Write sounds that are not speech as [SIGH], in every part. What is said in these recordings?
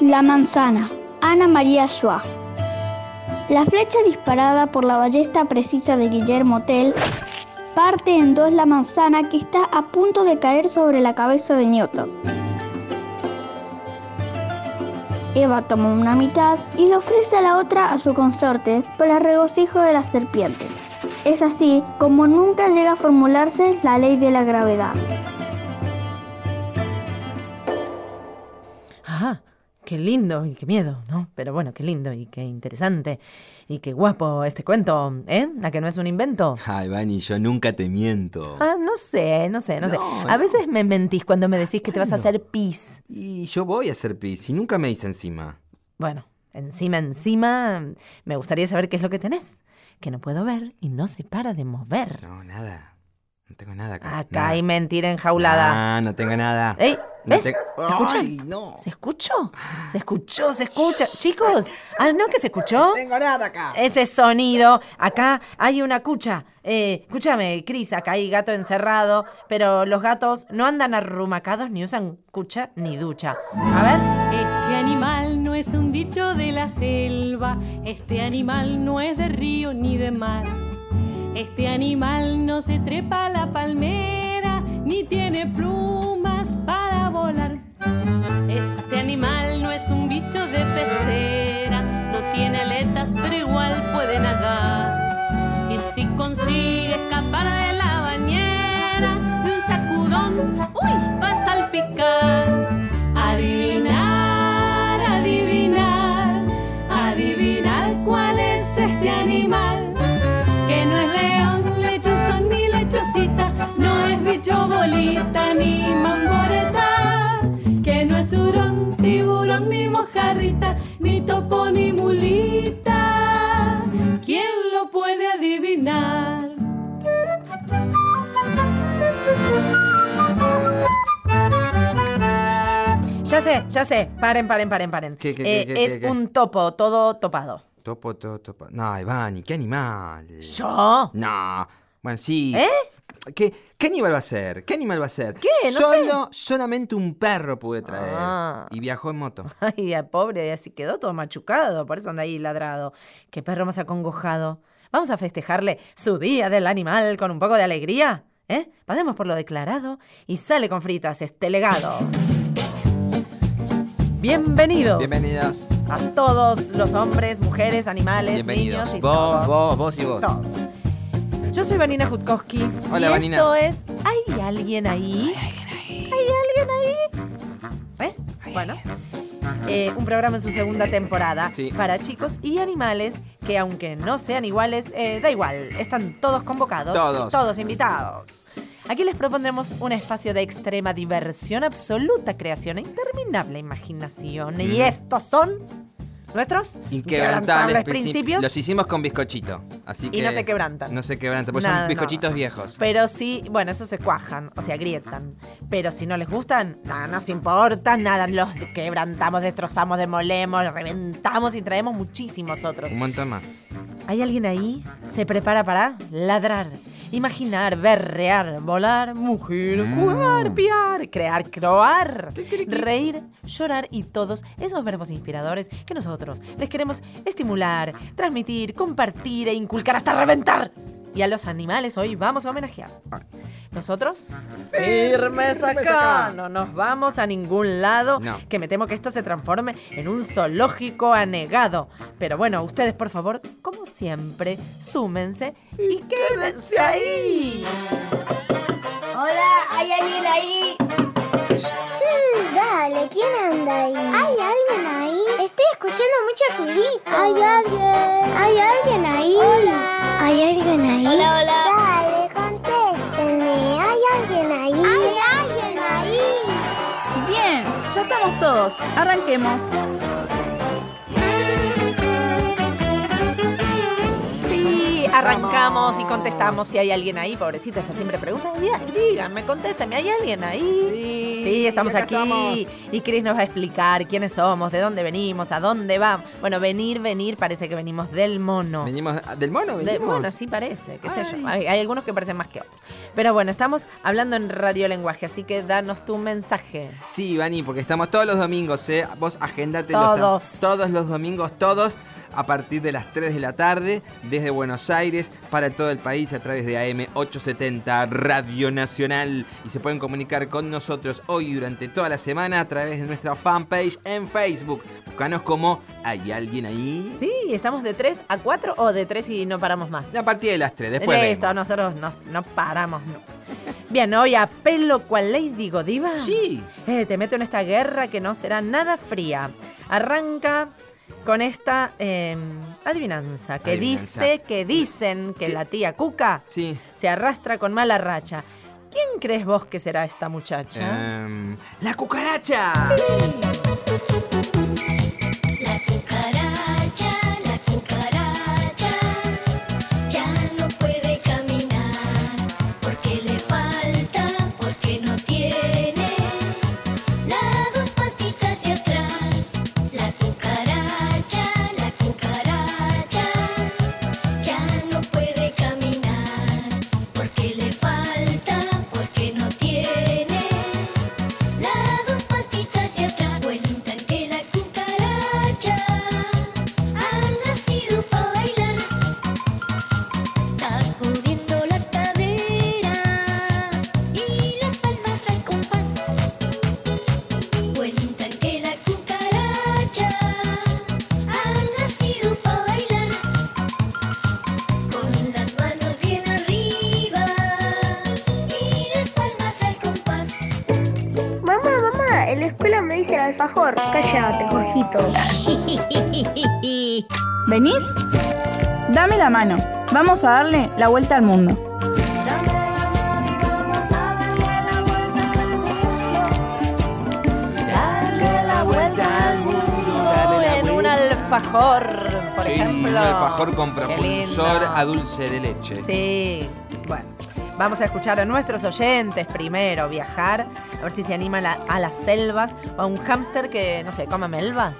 La manzana, Ana María Schwa. La flecha disparada por la ballesta precisa de Guillermo Tell parte en dos la manzana que está a punto de caer sobre la cabeza de Newton. Eva toma una mitad y le ofrece a la otra a su consorte para regocijo de la serpiente. Es así como nunca llega a formularse la ley de la gravedad. Qué lindo y qué miedo, ¿no? Pero bueno, qué lindo y qué interesante y qué guapo este cuento, ¿eh? ¿A que no es un invento? Ay, Vani, yo nunca te miento. Ah, no sé, no sé, no, sé. A no. veces me mentís cuando me decís que te vas a hacer pis. Y yo voy a hacer pis y nunca me hice encima. Bueno, encima, encima, me gustaría saber qué es lo que tenés. Que no puedo ver y no se para de mover. No, nada. No tengo nada acá. Acá nada. hay mentira enjaulada. Ah, no tengo nada. ¡Ey! No ¿Ves? ¿Se escucha? No. ¿Se escuchó? ¿Se escuchó? ¿Se escucha? Chicos, ah, ¿no que se escuchó? No tengo nada acá. Ese sonido, acá hay una cucha. Eh, escúchame, Cris, acá hay gato encerrado, pero los gatos no andan arrumacados ni usan cucha ni ducha. A ver. Este animal no es un bicho de la selva, este animal no es de río ni de mar. Este animal no se trepa a la palmera, ni tiene plumas para volar. Este animal no es un bicho de pecera, no tiene aletas, pero igual puede nadar. Y si consigue sé, ya sé. Paren, paren, paren, paren. ¿Qué, qué, Eh, qué, es un topo, todo topado. Topo, topo, topo. No, Ivani, qué animal. ¿Yo? No. Bueno, sí. ¿Eh? ¿Qué, ¿Qué animal va a ser? ¿Qué animal va a ser? ¿Qué? No Solo, solamente un perro pude traer. Ah. Y viajó en moto. [LAUGHS] Ay, pobre, así quedó todo machucado, por eso anda ahí ladrado. Qué perro más acongojado. Vamos a festejarle su día del animal con un poco de alegría, ¿eh? Pasemos por lo declarado y sale con fritas este legado. Bienvenidos. Bienvenidos. A todos los hombres, mujeres, animales, Bienvenidos. niños y Vos, todos. vos, vos y vos. todos. Yo soy Vanina Jutkowski. Hola, y Vanina. Esto es ¿Hay alguien ahí? ¿Hay alguien ahí? ¿Eh? Bueno. eh, un programa en su segunda temporada Sí. para chicos y animales que aunque no sean iguales, eh, da igual, están todos convocados, Todos. todos invitados. Aquí les propondremos un espacio de extrema diversión, absoluta creación e interminable imaginación. Y estos son nuestros Inquebrantables principios. Los hicimos con bizcochito. Así Y que no se quebrantan. No se quebrantan, porque son bizcochitos no. viejos. Pero sí, bueno, eso se cuajan, o sea, grietan. Pero si no les gustan, nada, nos importa, nada, los quebrantamos, destrozamos, demolemos, reventamos y traemos muchísimos otros. Un montón más. ¿Hay alguien ahí? Se prepara para ladrar, imaginar, berrear, volar, mugir, jugar, piar, crear, croar, reír, llorar y todos esos verbos inspiradores que nosotros les queremos estimular, transmitir, compartir e inculcar hasta reventar. Y a los animales hoy vamos a homenajear. Nosotros, firmes acá, no nos vamos a ningún lado, No. que me temo que esto se transforme en un zoológico anegado. Pero bueno, ustedes por favor, como siempre, súmense y quédense ahí. Hola, ¿hay alguien ahí? Sí, dale, ¿quién anda ahí? ¿Hay alguien ahí? Estoy escuchando mucho ruidito. ¿Hay alguien? ¿Hay alguien ahí? Hola. ¿Hay alguien ahí? Hola, hola. Dale, contéstenme. ¿Hay alguien ahí? ¿Hay alguien ahí? Bien, ya estamos todos. Arranquemos. Arrancamos y contestamos si hay alguien ahí, pobrecita, ella siempre pregunta, "Dí- díganme, contéstame, ¿hay alguien ahí? Sí. Sí, estamos aquí estamos. y Chris nos va a explicar quiénes somos, de dónde venimos, a dónde vamos. Bueno, venir, venir, parece que venimos del mono. Venimos del mono, venimos. bueno, sí parece, qué sé yo. Ay. Hay, hay algunos que parecen más que otros. Pero bueno, estamos hablando en radiolenguaje, así que danos tu mensaje. Sí, Vani, porque estamos todos los domingos, ¿eh? Vos agendate Todos. todos los domingos, todos, a partir de las 3 de la tarde, desde Buenos Aires, para todo el país, a través de AM 870 Radio Nacional. Y se pueden comunicar con nosotros hoy y durante toda la semana a través de nuestra fanpage en Facebook. Búscanos como ¿Hay alguien ahí? Sí, estamos de 3 a 4 o de 3 y no paramos más. A partir de las 3, después Listo, vemos. nosotros nos- no paramos nunca. Bien, hoy a pelo cual Lady Godiva. Sí. Eh, te meto en esta guerra que no será nada fría. Arranca con esta eh, adivinanza que Adivinanza. dice que dicen que ¿Qué? la tía Cuca Sí. se arrastra con mala racha. ¿Quién crees vos que será esta muchacha? Em, ¡La cucaracha! La mano. Vamos a darle la vuelta al mundo. Dale la vuelta al mundo en un alfajor, por sí, ejemplo. un alfajor con propulsor a dulce de leche. Sí, bueno. Vamos a escuchar a nuestros oyentes primero viajar, a ver si se animan a, a las selvas o a un hámster que, no sé, coma melva.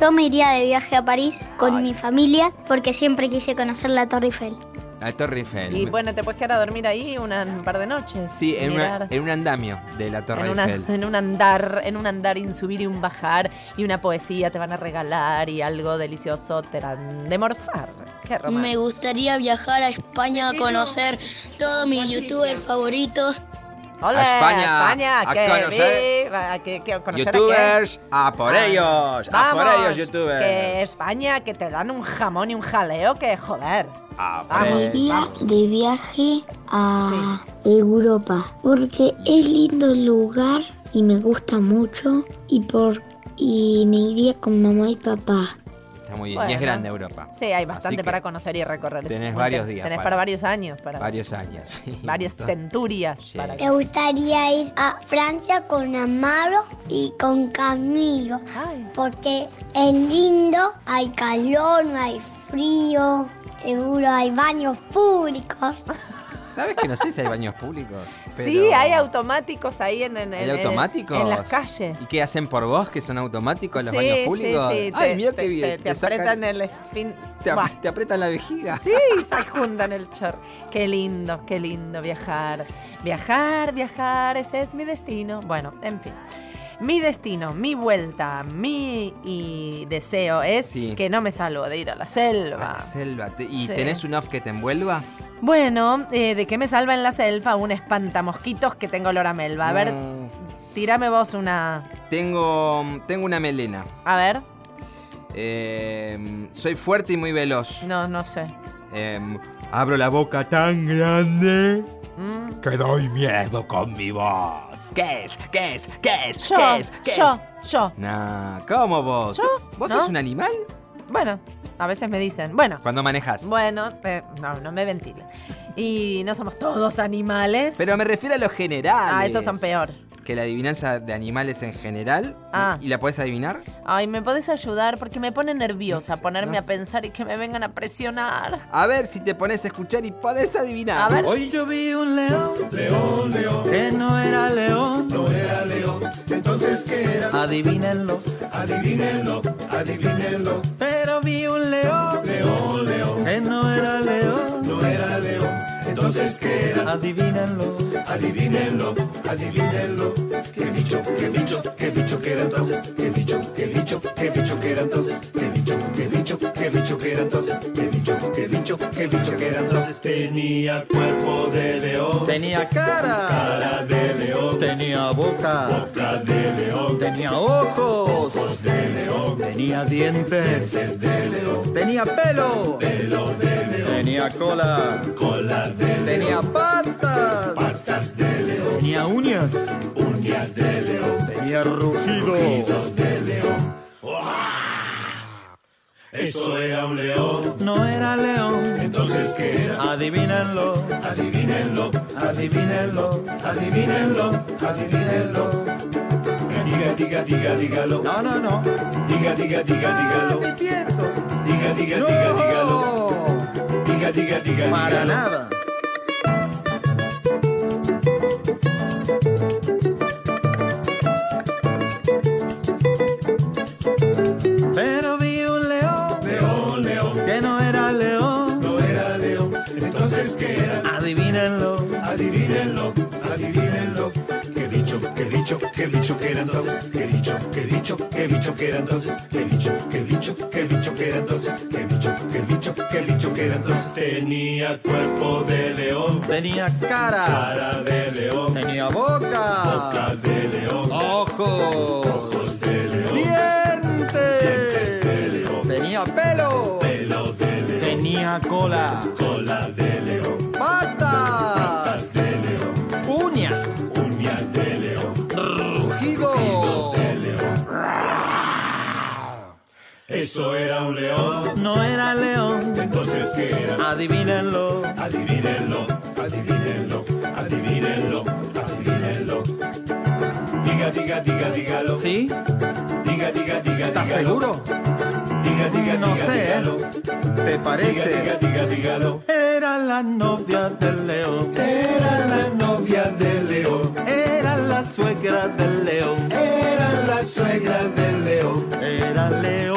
Yo me iría de viaje a París con Ay, mi familia porque siempre quise conocer la Torre Eiffel. La Torre Eiffel. Y bueno, te puedes quedar a dormir ahí una- un par de noches. sí, en, una- mirar. en un andamio de la Torre en, una- Eiffel. en un andar, en un andar y un subir y un bajar y una poesía te van a regalar y algo delicioso te harán de morfar. Qué romántico. Me gustaría viajar a España a conocer todos mis youtubers favoritos. Hola, A España, España, a que conocer- viva, a que, que a conocer a youtubers, a por Ah, ellos, a por vamos, ellos, youtubers. Que España, que te dan un jamón y un jaleo, que joder. A por Vamos. Iría de viaje a Sí. Europa porque es lindo el lugar y me gusta mucho y por y me iría con mamá y papá. Está muy bien. Y es grande Europa. Sí, hay bastante para conocer y recorrer. Tenés varios días Tenés para- para, varios años. Para Varios años. sí. [LAUGHS] Varias centurias. Sí. Para Me gustaría ir a Francia con Amaro y con Camilo Ay, porque es lindo, hay calor, no hay frío, seguro hay baños públicos. [LAUGHS] ¿Sabes que no sé si hay baños públicos? Pero- Sí, hay automáticos ahí en, en, ¿Hay en- automáticos? en las calles. ¿Y qué hacen por vos que son automáticos los sí, baños públicos? Sí, sí, Ay, te- mira qué bien. Te, te sacan- apretan el fin. te, ap- te apretan la vejiga. Sí, se juntan el chor. Qué lindo, qué lindo viajar. Viajar, viajar, ese es mi destino. Bueno, en fin. Mi destino, mi vuelta, mi y deseo es Sí. que no me salgo de ir a la selva. Ah, selva. Te- ¿Y Sí. tenés un off que te envuelva? Bueno, eh, ¿de qué me salva en la selva? Un espantamosquitos que tengo olor a melva. A ver, No. tírame vos una. Tengo, tengo una melena. A ver. Eh, soy fuerte y muy veloz. No, no sé. Eh, abro la boca tan grande Mm. que doy miedo con mi voz. ¿Qué es? ¿Qué es? ¿Qué es? Yo, ¿Qué es? ¿Qué yo, es? yo. Nah, ¿cómo vos? ¿Yo? ¿Vos ¿No? sos un animal? Bueno, a veces me dicen, bueno, Cuando manejas. bueno, eh, no, no me ventiles. Y no somos todos animales. Pero me refiero a lo general. Ah, esos son peor. Que la adivinanza de animales en general. Ah. ¿Y la puedes adivinar? Ay, ¿me podés ayudar? Porque me pone nerviosa No sé, ponerme no a pensar y que me vengan a presionar. A ver si te pones a escuchar y podés adivinar. A ver. Hoy yo vi un león, león, león, que no era león, no era león. Entonces qué era? Adivínenlo, adivínenlo, adivínenlo. Pero vi un león, león, león, que no era león. Entonces qué era? Adivínenlo, adivínenlo, adivínenlo. Qué bicho, qué bicho, qué bicho que era entonces, qué bicho, qué bicho, qué bicho que era entonces, qué bicho, qué bicho, qué bicho que era entonces, qué bicho, qué bicho, qué bicho que era entonces. Tenía cuerpo de león, tenía cara, cara de león, tenía boca, boca de león, tenía ojos, ojos de león, tenía dientes, dientes de león, tenía pelo, pelo de león, tenía cola, cola de león, tenía patas, patas de león, tenía uñas, uñas de león, tenía rugidos, rugidos Eso era un león. No era león. Entonces, ¿qué era? Adivínenlo. Adivínenlo. Adivínenlo. Adivínenlo. Adivínenlo. Diga, diga, diga, dígalo. No, no, no. Diga, diga, diga, dígalo. ¿Qué pienso? Diga, diga, diga, dígalo. Diga, diga, diga, Para nada. ¿Qué bicho, qué bicho, qué bicho que era entonces? ¿Qué bicho, qué bicho, qué bicho que era entonces? ¿Qué bicho, qué bicho, qué bicho que era entonces? ¿Qué bicho, qué bicho, qué bicho que era entonces? Tenía cuerpo de león, tenía cara, cara de león, tenía boca, boca de león, ojos, ojos de león, dientes, dientes de león, tenía pelo, pelo de león, tenía cola, cola de león, Eso era un león. No era león. Entonces, ¿qué era? Adivínenlo. Adivínenlo. Adivínenlo. Adivínenlo. Adivínenlo. Diga, diga, diga, dígalo. ¿Sí? Diga, diga, diga, ¿Estás seguro? Diga, diga, no diga, sé. dígalo. ¿Te parece? Diga, diga, diga, dígalo. Era la novia del león. Era la novia del león. Era la suegra del león. Era la suegra del león. Era leona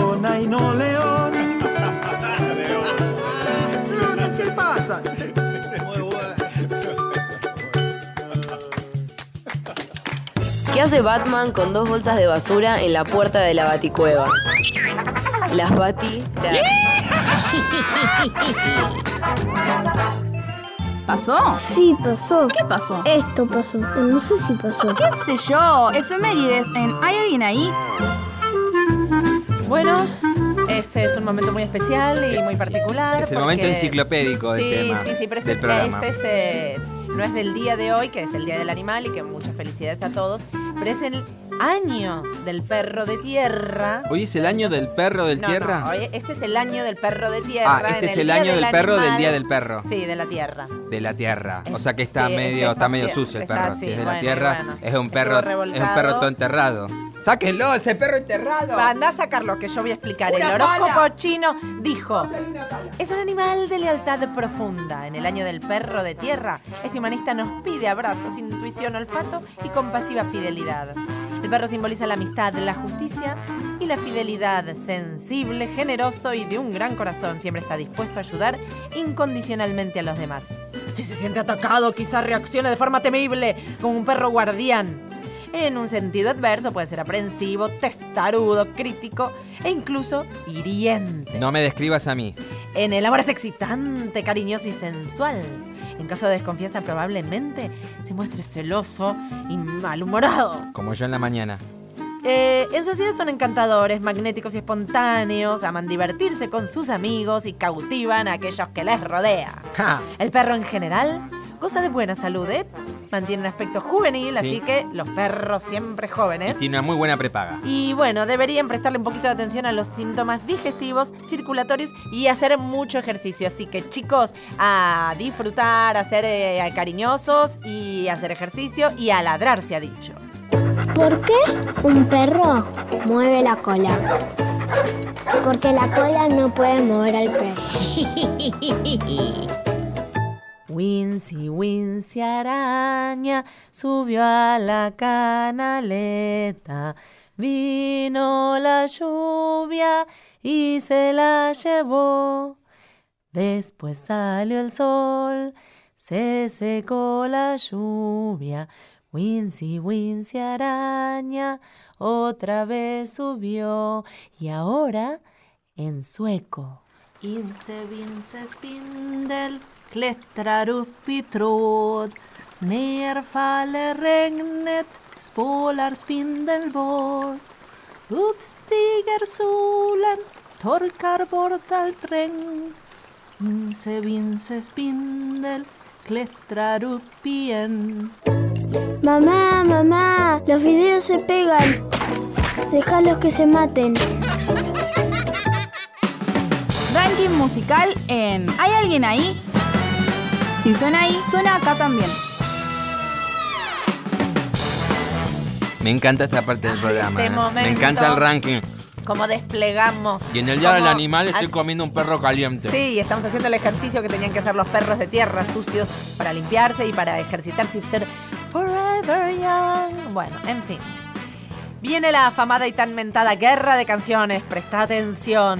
¿Qué hace Batman con dos bolsas de basura en la puerta de la baticueva? Las bati... ¿Pasó? Sí, pasó. ¿Qué pasó? Esto pasó. pero No sé si pasó. ¿Qué sé yo? Efemérides en ¿Hay alguien ahí? Bueno, este es un momento muy especial y muy particular. Es el momento enciclopédico del sí, tema, Sí, sí, pero este, del es, programa. este es, eh, no es del día de hoy, que es el Día del Animal y que muchas felicidades a todos, pero es el año del perro de tierra. Hoy es el año del perro del No, tierra. no, hoy- este es el año del perro de tierra. Ah, este es el año del perro del. Día del perro. Sí, de la tierra. De la tierra. O sea que está Sí, medio, está es medio sucio el está perro. así, si es de bueno, la tierra, bueno. es un perro, es un perro todo enterrado. ¡Sáquenlo! ¡Ese perro enterrado! Anda a sacarlo, que yo voy a explicar. ¡Una el horóscopo pala! chino dijo: Es un animal de lealtad profunda. En el año del perro de tierra, este humanista nos pide abrazos, intuición, olfato y compasiva fidelidad. El perro simboliza la amistad, la justicia y la fidelidad. Sensible, generoso y de un gran corazón. Siempre está dispuesto a ayudar incondicionalmente a los demás. Si se siente atacado, quizás reaccione de forma temible, como un perro guardián. En un sentido adverso puede ser aprensivo, testarudo, crítico e incluso hiriente. No me describas a mí. En el amor es excitante, cariñoso y sensual. En caso de desconfianza probablemente se muestre celoso y malhumorado. Como yo en la mañana. Eh, en sociedad son encantadores, magnéticos y espontáneos, aman divertirse con sus amigos y cautivan a aquellos que les rodean. ¡Ja! El perro en general goza de buena salud, ¿eh? Mantiene un aspecto juvenil, Sí. así que los perros siempre jóvenes. Tiene una muy buena prepaga. Y bueno, deberían prestarle un poquito de atención a los síntomas digestivos, circulatorios y hacer mucho ejercicio. Así que chicos, a disfrutar, a ser eh, cariñosos y a hacer ejercicio y a ladrar se ha dicho. ¿Por qué un perro mueve la cola? Porque la cola no puede mover al perro. [LAUGHS] Wincy, Wincy araña subió a la canaleta. Vino la lluvia y se la llevó. Después salió el sol, se secó la lluvia. Wincy, Wincy araña otra vez subió. Y ahora en sueco. Inse, vinse, spindel, klättrar upp i tråd. Ner faller regnet, spålar spindeln bort. Upp stiger solen, torkar bort allt regn. Inse, vinse, spindel, klättrar upp igen. Mamá, mamá, los videos se pegan. Déjalos que se maten. Ranking musical en ¿Hay alguien ahí? Si suena ahí, suena acá también. Me encanta esta parte del programa. este ¿eh? momento. Me encanta el ranking. Como desplegamos. Y en el Día del Animal estoy comiendo un perro caliente. Sí, estamos haciendo el ejercicio que tenían que hacer los perros de tierra sucios para limpiarse y para ejercitarse y ser forever young. Bueno, en fin. Viene la afamada y tan mentada guerra de canciones. Presta atención.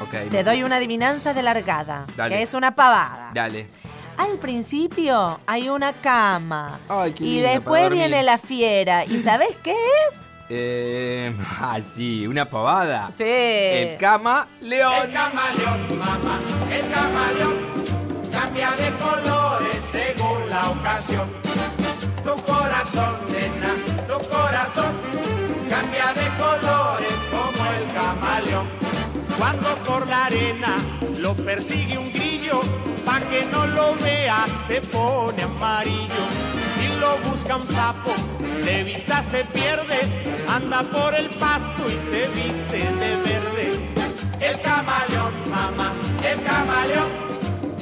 Ok. Te doy una adivinanza de largada, Dale. que es una pavada. Dale. Al principio hay una cama. Ay, qué y lindo, después viene la fiera. ¿Y sabes qué es? Eh, ah, sí, una pavada. Sí. El cama león. El camaleón, mamá, el camaleón cambia de colores según la ocasión. Tu corazón, nena, tu corazón cambia de colores como el camaleón. Cuando por la arena lo persigue un grillo, pa' que no lo vea se pone amarillo. Si lo busca un sapo, de vista se pierde, anda por el pasto y se viste de verde. El camaleón, mamá, el camaleón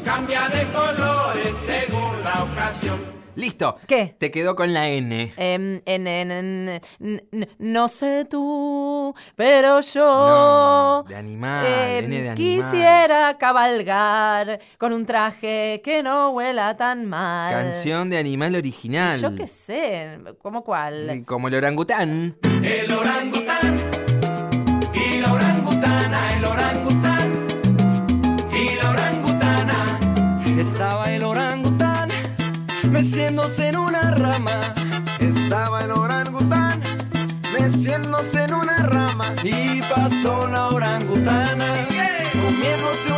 cambia de colores según la ocasión. Listo. ¿Qué? Te quedó con la N. Em, en- en- en- n- n- no sé tú, pero yo No, de animal, em, N de animal. quisiera cabalgar con un traje que no huela tan mal. Canción de animal original. Yo qué sé, ¿cómo cuál? Como el orangután. El orangután y la orangutana, el orangután meciéndose en una rama. Estaba el orangután meciéndose en una rama. Y pasó la orangutana comiéndose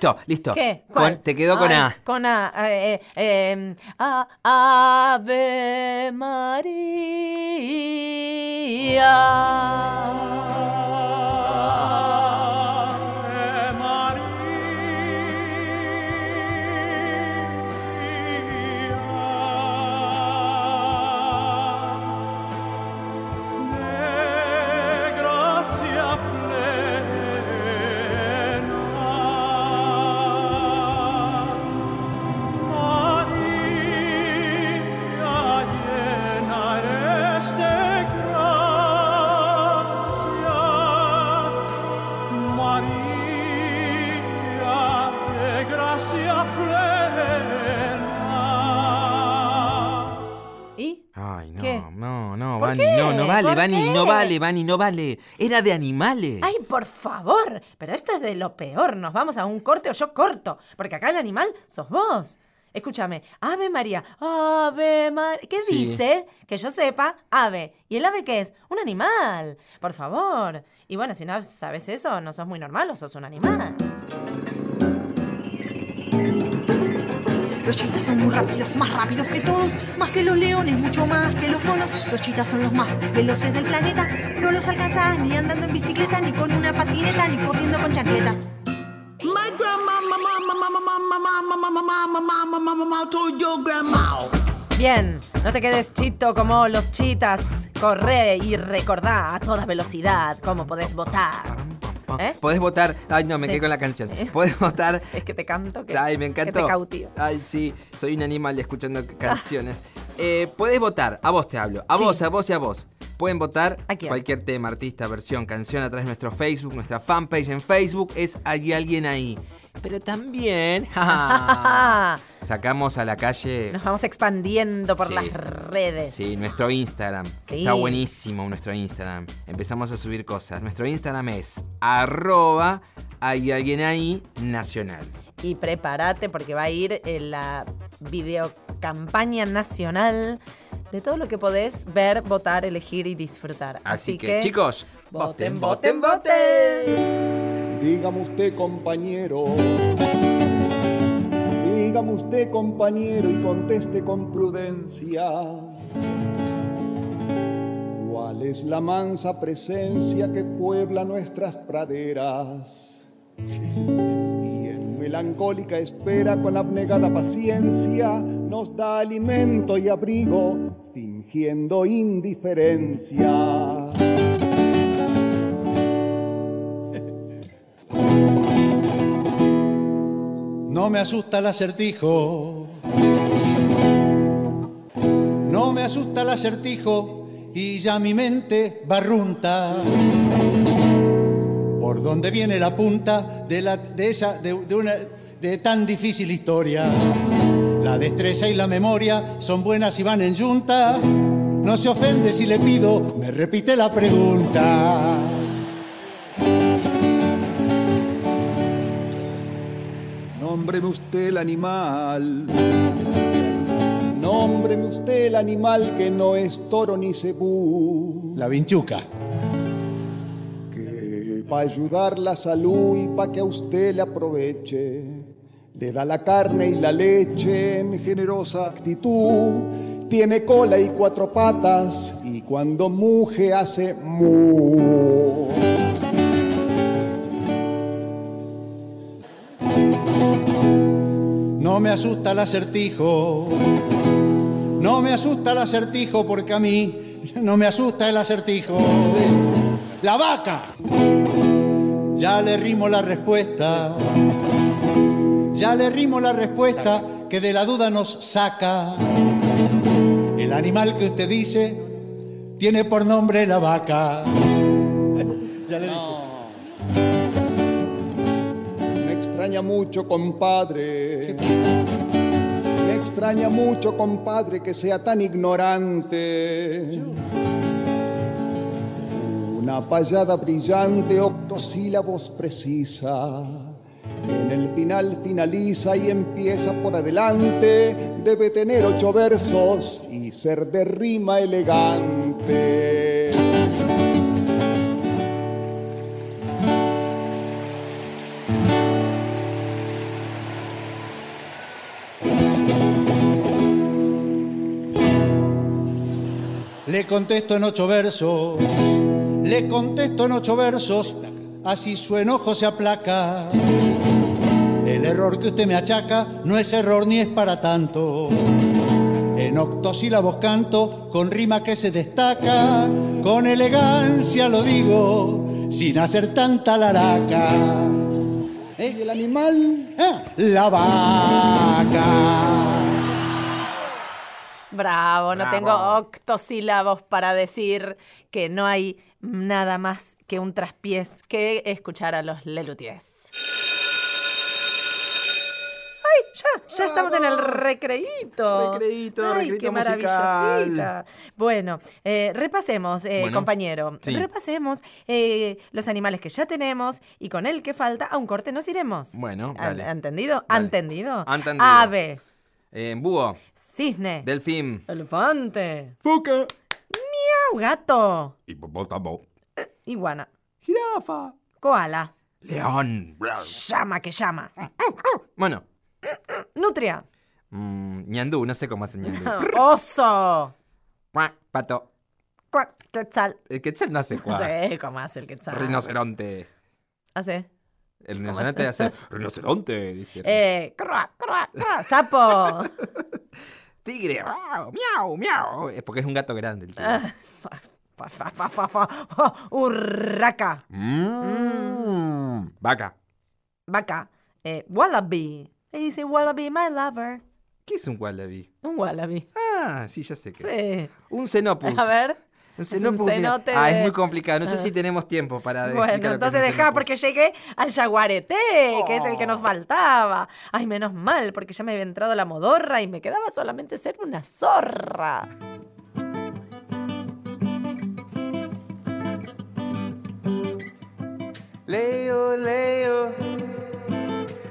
Listo, listo. ¿Qué? Con- te quedó con Ay, A. Con A. eh, eh, a- Ave María. Vani, qué? no, no vale, ¿Por Vani, no vale, Vani, no vale. Era de animales. Ay, por favor, pero esto es de lo peor. Nos vamos a un corte o yo corto, porque acá el animal sos vos. Escúchame, Ave María, Ave María. ¿Qué Sí. dice? Que yo sepa, ave. ¿Y el ave qué es? Un animal. Por favor. Y bueno, si no sabes eso, no sos muy normal o sos un animal. Los chitas son muy rápidos, más rápidos que todos, más que los leones, mucho más que los monos. Los chitas son los más veloces del planeta. No los alcanzas ni andando en bicicleta, ni con una patineta, ni corriendo con chancletas. My grandma, mama, my mama, mama, mama, mama, to your grandma. Bien, no te quedes chito como los chitas. Corre y recordá a toda velocidad cómo podés votar. ¿Eh? Podés votar. Ay, no, me Sí. quedé con la canción. [LAUGHS] Podés votar. Es que te canto que, Ay, me que encantó. te cautivo. Ay, sí, soy un animal escuchando [LAUGHS] canciones. Eh, podés votar, a vos te hablo, a Sí. vos, a vos y a vos. Pueden votar cualquier tema, artista, versión, canción a través de nuestro Facebook, nuestra fanpage en Facebook es Hay alguien ahí. Pero también [LAUGHS] jaja, [LAUGHS] sacamos a la calle Nos vamos expandiendo por Sí. las redes. Sí, nuestro Instagram. Sí. Está buenísimo nuestro Instagram. Empezamos a subir cosas. Nuestro Instagram es arroba hay alguien ahí nacional. Y prepárate porque va a ir en la videocampaña nacional de todo lo que podés ver, votar, elegir y disfrutar. Así, que, chicos, voten, voten, voten. Dígame usted, compañero. Dígame usted, compañero, y conteste con prudencia. ¿Cuál es la mansa presencia que puebla nuestras praderas? Y en melancólica espera con abnegada paciencia nos da alimento y abrigo, fingiendo indiferencia. No me asusta el acertijo. No me asusta el acertijo y ya mi mente barrunta. ¿Por dónde viene la punta de, esa, de tan difícil historia? La destreza y la memoria son buenas y van en yunta. No se ofende si le pido, me repite la pregunta. Nómbreme usted el animal. Nómbreme usted el animal que no es toro ni cebú. La vinchuca. Que para ayudar la salud y para que a usted le aproveche, le da la carne y la leche en generosa actitud. Tiene cola y cuatro patas y cuando muge hace mu. No me asusta el acertijo. No me asusta el acertijo porque a mí no me asusta el acertijo. La vaca. Ya le rimo la respuesta. Ya le rimo la respuesta que de la duda nos saca. El animal que usted dice tiene por nombre la vaca. [LAUGHS] Ya le dije. Extraña mucho, compadre. Me extraña mucho, compadre, que sea tan ignorante. Una payada brillante, octosílabos precisa. En el final finaliza y empieza por adelante. Debe tener ocho versos y ser de rima elegante. Le contesto en ocho versos, le contesto en ocho versos, así su enojo se aplaca. El error que usted me achaca no es error ni es para tanto. En octosílabos canto con rima que se destaca, con elegancia lo digo, sin hacer tanta laraca. ¿Y el animal? Ah, la vaca. Bravo, no Bravo. tengo octosílabos para decir que no hay nada más que un traspiés que escuchar a los Lelutiers. ¡Ay! Ya, ya estamos en el recreíto. Recreíto, Ay, recreíto qué musical. maravillosita. Bueno, eh, repasemos, eh, Bueno, compañero. sí. Repasemos eh, los animales que ya tenemos y con el que falta a un corte nos iremos. Bueno, ¿Ha- dale. ¿Ha entendido? ¿Ha entendido? Entendido. Ave, búho, cisne, delfín, elefante, foca, miau, gato, hipopótamo, iguana, jirafa, koala, león. llama que llama, Bueno, nutria, mm, ñandú, no sé cómo hace ñandú. [LAUGHS] oso, Pato. cuac, quetzal. El quetzal no hace No cuac. sé cómo hace el quetzal. Rinoceronte. Hace. El rinoceronte hace rinoceronte, dice. Eh, croa, croa, croa, sapo. [LAUGHS] Tigre, miau, miau. Es porque es un gato grande el tigre. [LAUGHS] Urraca. Mm. Vaca. Vaca. Eh, wallaby. Le dice wallaby, my lover. ¿Qué es un wallaby? Un wallaby. Ah, sí, ya sé qué. Sí. Un xenopus. A ver. Un un cenote Ah, es muy complicado. No sé Ah. si tenemos tiempo para Bueno, entonces xenopus. porque llegué al jaguarete, que es el que nos faltaba. Ay, menos mal, porque ya me había entrado la modorra y me quedaba solamente ser una zorra. Leo, Leo,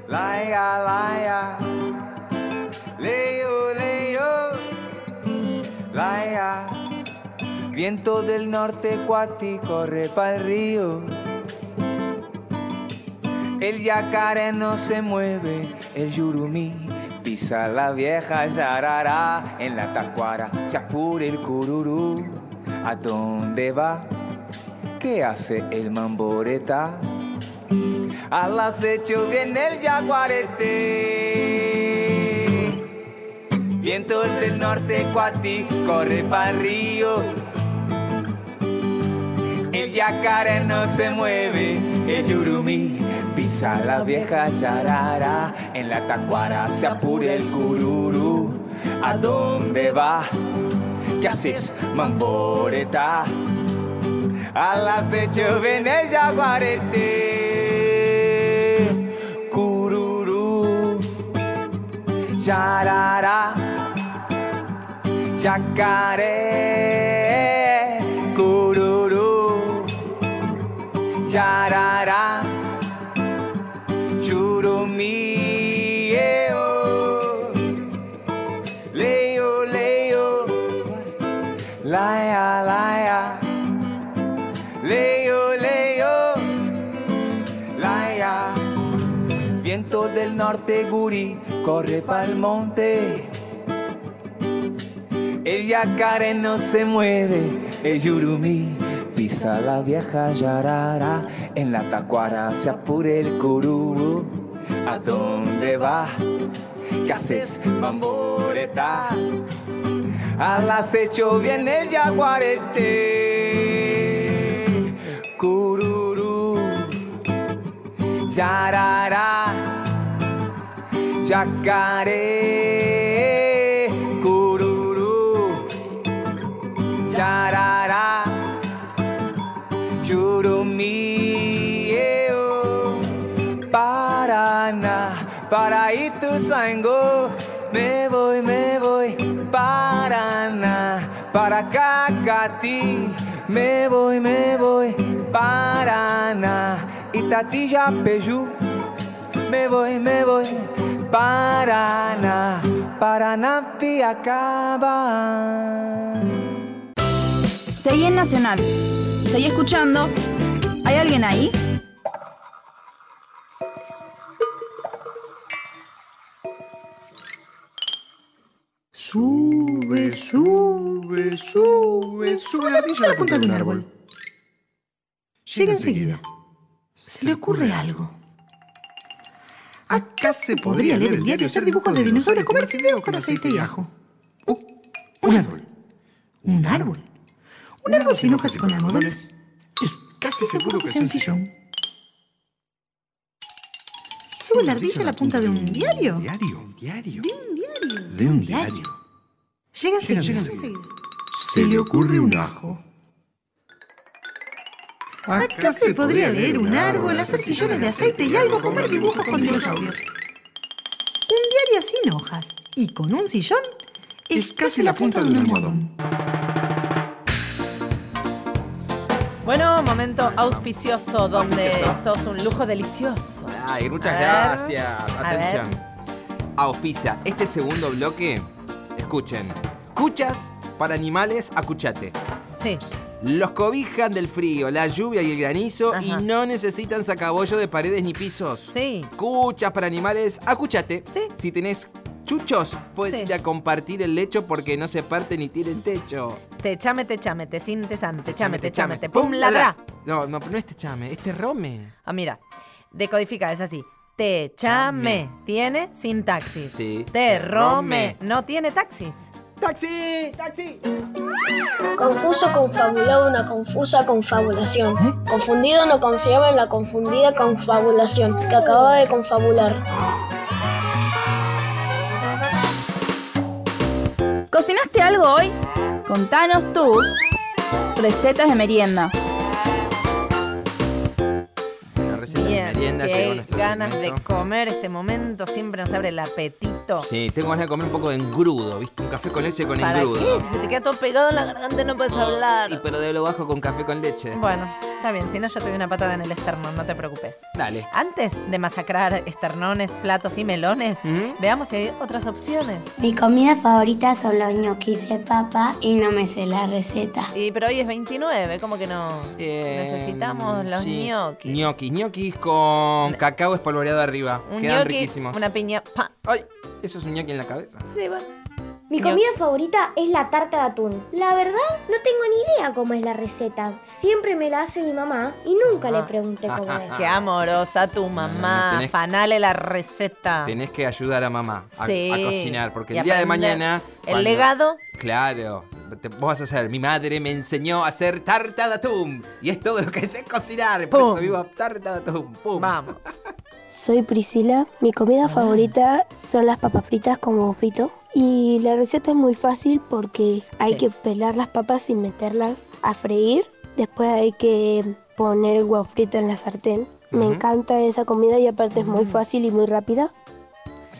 laia, laia. Leo, Leo, laia. Viento del norte cuati corre pa'l río. El yacaré no se mueve, el yurumí pisa la vieja yarará. En la tacuara se apura el cururú. ¿A dónde va? ¿Qué hace el mamboreta? Al acecho viene el jaguarete. Viento del norte cuati corre pa'l río. El yacaré no se mueve, el yurumí pisa la vieja yarara. En la tacuara se apura el cururu. ¿A dónde va? ¿Qué haces, mamboreta? Al acecho viene el jaguarete. Cururu, yarara, yacaré. Yarara, yurumí. eh, oh. Leo, leo, laia, laia. Leo, leo, laia. Viento del norte, gurí, corre pa'l monte. El yacaré no se mueve, el yurumí pisa la vieja yarara. En la tacuara se apure el cururu. ¿A dónde va? ¿Qué haces, mamboreta? Al acecho viene el jaguarete. Cururu, yarara, yacaré. Paraná, Paraítuzaingó, me voy, me voy, Paraná, para Cacatí, me voy, me voy, Paraná, Itatilla, Pejú, me voy, me voy, Paraná, Paraná, Piacaba. Seguí en Nacional. Seguí escuchando. ¿Hay alguien ahí? Sube, sube, sube, sube la a la punta de un árbol. Llega enseguida. Se le ocurre algo. Acá se podría leer el diario, hacer dibujos de dinosaurios, comer fideos con aceite y ajo. Oh, un árbol. Un árbol. Un árbol sin hojas y con almohadones. Es casi seguro que sea un sillón. ¿Sube la ardilla a la punta de un diario? Diario, un diario. De un diario. De un diario. Llega enseguida. Llega llega enseguida. enseguida. Se le ocurre un ajo. Acá se podría leer un árbol, hacer sillones de aceite y algo, comer dibujos con dinosaurios. Un diario sin hojas y con un sillón es casi la punta de un almohadón. Bueno, momento auspicioso donde Auspicioso. sos un lujo delicioso. Ay, muchas A ver. gracias. A Atención. Auspicia este segundo bloque. Escuchen. Cuchas para animales, acuchate. Sí. Los cobijan del frío, la lluvia y el granizo Ajá. y no necesitan sacabollo de paredes ni pisos. Sí. Cuchas para animales, acuchate. Sí. Si tenés chuchos, puedes Sí. ir a compartir el lecho porque no se parte ni tira el techo. Te chame, te chame, te sin, te san, te chame, te chame, te pum, ladra. No, no, no es te chame, es te rome. Ah, mira. Decodifica, es así. Te chame tiene sintaxis. Sí. Te rome no tiene taxis. ¡Taxi! ¡Taxi! Confuso confabulaba una confusa confabulación. Confundido no confiaba en la confundida confabulación que acababa de confabular. ¿Cocinaste algo hoy? Contanos tus recetas de merienda. Bien, merienda llegó qué nuestro ganas de comer. Este momento siempre nos abre el apetito. Sí, tengo ganas de comer un poco de engrudo, ¿viste? Un café con leche con ¿Para engrudo. qué? Se te queda todo pegado en la garganta y no puedes hablar. Y pero de lo bajo con café con leche. Bueno, está bien. Si no, yo te doy una patada en el esternón, no te preocupes. Dale. Antes de masacrar esternones, platos y melones, veamos si hay otras opciones. Mi comida favorita son los ñoquis de papa y no me sé la receta. Y pero hoy es 29, ¿cómo que no? Necesitamos los Sí. ñoquis. Ñoquis, ñoquis con cacao espolvoreado arriba. Un Quedan riquísimos. una piña. pa. ¡Ay! Eso es un ñoqui en la cabeza. Sí, bueno. Mi comida favorita es la tarta de atún. La verdad, no tengo ni idea cómo es la receta. Siempre me la hace mi mamá y nunca le pregunté cómo [LAUGHS] es. Qué amorosa tu mamá. tenés- Fanale la receta. Tenés que ayudar a mamá a, Sí. a cocinar, porque Y el día de aprender. mañana... El cuando- legado. Claro. Te- vos vas a hacer, mi madre me enseñó a hacer tarta de atún. Y es todo lo que sé cocinar. Por Pum. eso vivo tarta de atún. Pum. Vamos. Soy Priscila, mi comida favorita son las papas fritas con huevo frito y la receta es muy fácil porque hay que pelar las papas y meterlas a freír, después hay que poner el huevo frito en la sartén. Me Ujú. encanta esa comida y aparte es muy fácil y muy rápida.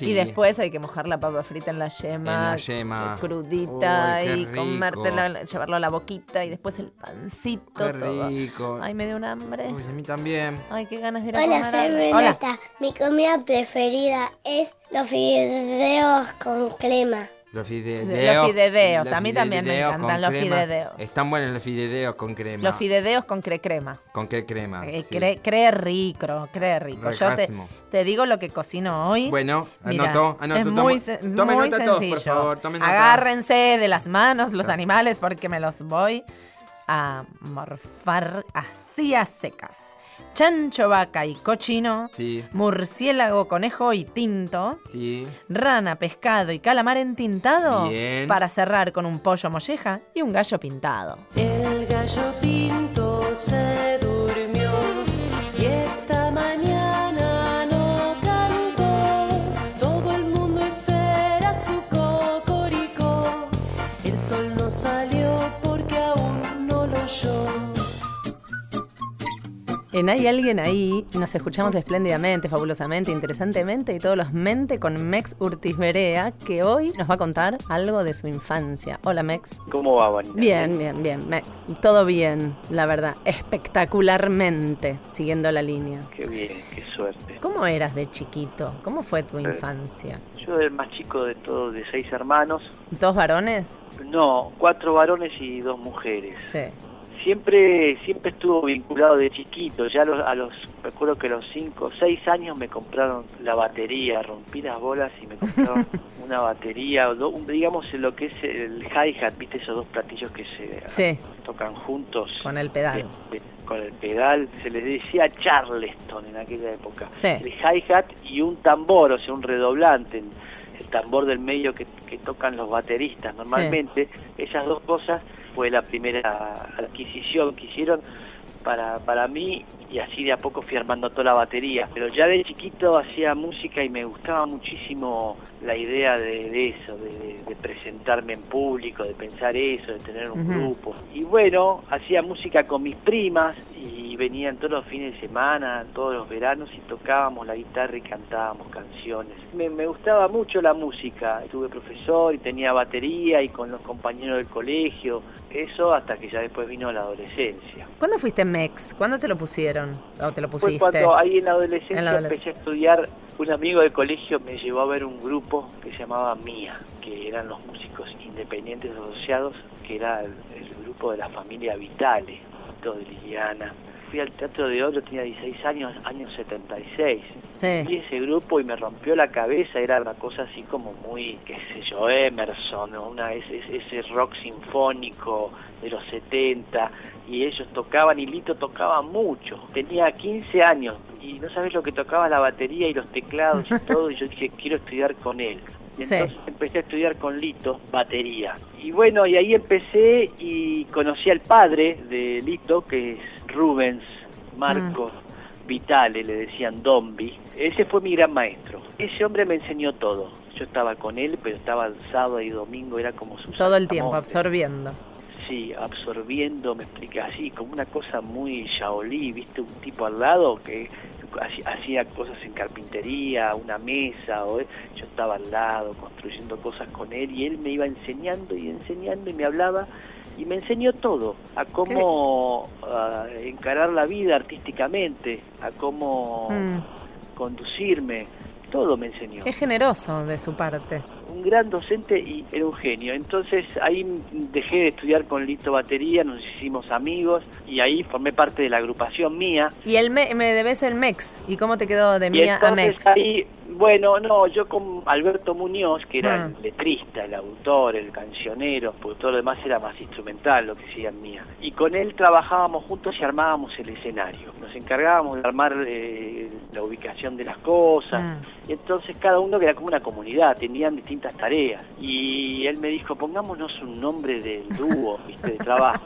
Y después hay que mojar la papa frita en la yema. En la yema. eh, Crudita Uy, qué y rico. comértela, llevarlo a la boquita y después el pancito. Qué todo. rico. Ay, me dio un hambre. Uy, a mí también. Ay, qué ganas de ir a Hola, comer soy. Renata. Mi comida preferida es los fideos con crema. Los Los fideos. fideos, los a mí también me encantan los crema. fideos. Están buenos los fideos con crema. Los fideos con cre crema. ¿Con qué crema? Eh, Ah, Sí. cree, cree rico, cree rico. Yo te, te digo lo que cocino hoy. Bueno, Mira, anotó, anotó. es muy, muy nota todos, sencillo. por favor, tome nota. Agárrense de las manos los animales porque me los voy a morfar así a secas. Chancho, vaca y cochino. Sí, Murciélago, conejo y tinto. sí. Rana, pescado y calamar entintado. Bien. Para cerrar con un pollo molleja y un gallo pintado. El gallo pinto se durmió y esta En Hay Alguien Ahí nos escuchamos espléndidamente, fabulosamente, interesantemente y todos los mente con Mex Urtiz Berea, que hoy nos va a contar algo de su infancia. Hola Mex. ¿Cómo va, Vanina? Bien, bien, bien, Mex. Todo bien, la verdad. Espectacularmente, siguiendo la línea. Qué bien, qué suerte. ¿Cómo eras de chiquito? ¿Cómo fue tu infancia? Yo el más chico de todos, de seis hermanos. ¿Dos varones? No, cuatro varones y dos mujeres. Sí. Siempre, siempre estuvo vinculado de chiquito. Ya a los, a los, recuerdo que a los cinco o seis años me compraron la batería. Rompí las bolas y me compraron [LAUGHS] una batería, do- un- digamos lo que es el hi-hat, ¿viste? Esos dos platillos que se Sí. tocan juntos. Con el pedal. de- de- con el pedal, se les decía Charleston en aquella época. Sí. El hi-hat y un tambor, o sea, un redoblante, el tambor del medio que, que tocan los bateristas normalmente. Esas dos cosas fue la primera adquisición que hicieron para, para mí y así de a poco fui armando toda la batería. Pero ya de chiquito hacía música y me gustaba muchísimo la idea de, de eso, de, presentarme en público, de pensar eso, de tener un grupo. Y bueno, hacía música con mis primas y venían todos los fines de semana, todos los veranos y tocábamos la guitarra y cantábamos canciones. Me, me gustaba mucho la música, tuve profesor y tenía batería y con los compañeros del colegio, eso hasta que ya después vino la adolescencia. ¿Cuándo fuiste Mex? ¿Cuándo te lo pusieron? ¿O te lo Fue pusiste? cuando ahí en la adolescencia En la adolesc- empecé a estudiar, un amigo del colegio me llevó a ver un grupo que se llamaba MIA, que eran los músicos independientes asociados, que era el, el grupo de la familia Vitale, de Liliana. Fui al Teatro de Oro, tenía 16 años, año 76. Sí. Vi ese grupo y me rompió la cabeza, era una cosa así como muy, qué sé yo, Emerson, ¿no? una, ese, ese rock sinfónico de los 70, y ellos tocaban, y Lito tocaba mucho. Tenía 15 años, y no sabes lo que tocaba la batería y los teclados y [LAUGHS] todo, y yo dije, quiero estudiar con él. Y Sí. entonces empecé a estudiar con Lito, batería. Y bueno, y ahí empecé y conocí al padre de Lito, que es Rubens Marcos Vitale, le decían Dombi. Ese fue mi gran maestro. Ese hombre me enseñó todo. Yo estaba con él, pero estaba el sábado y domingo, era como su Todo el tiempo, absorbiendo. Sí, absorbiendo, me explica así, como una cosa muy Shaolí, viste, un tipo al lado que hacía cosas en carpintería, una mesa, o yo estaba al lado construyendo cosas con él y él me iba enseñando y enseñando y me hablaba y me enseñó todo, a cómo encarar la vida artísticamente, a cómo Mm. conducirme, todo me enseñó Qué generoso de su parte. Un gran docente y era un genio. Entonces ahí dejé de estudiar con Lito Batería, nos hicimos amigos y ahí formé parte de la agrupación mía. Y el me, me debes el MEX. ¿Y cómo te quedó de y mía a MEX? ahí, bueno, no, yo con Alberto Muñoz, que era Ah. el letrista, el autor, el cancionero, porque todo lo demás era más instrumental lo que hacían mía. Y con él trabajábamos juntos y armábamos el escenario. Nos encargábamos de armar eh, la ubicación de las cosas. Mm. Y entonces cada uno era como una comunidad, tenían distintas tareas. Y él me dijo, pongámonos un nombre del dúo, [LAUGHS] ¿viste? de trabajo.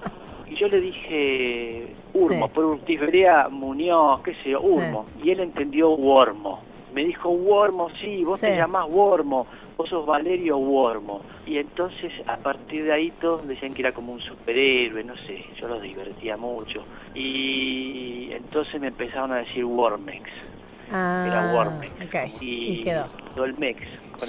Y yo le dije, Urmo, Sí. por Urtifería Muñoz, qué sé yo, Sí. Urmo. Y él entendió Wormo. Me dijo, Wormo, sí, vos te llamás Wormo, vos sos Valerio Wormo. Y entonces a partir de ahí todos decían que era como un superhéroe, no sé, yo los divertía mucho. Y entonces me empezaron a decir Wormex. Era Ah, Wormex. ok. Y, Y quedó. Dolmex.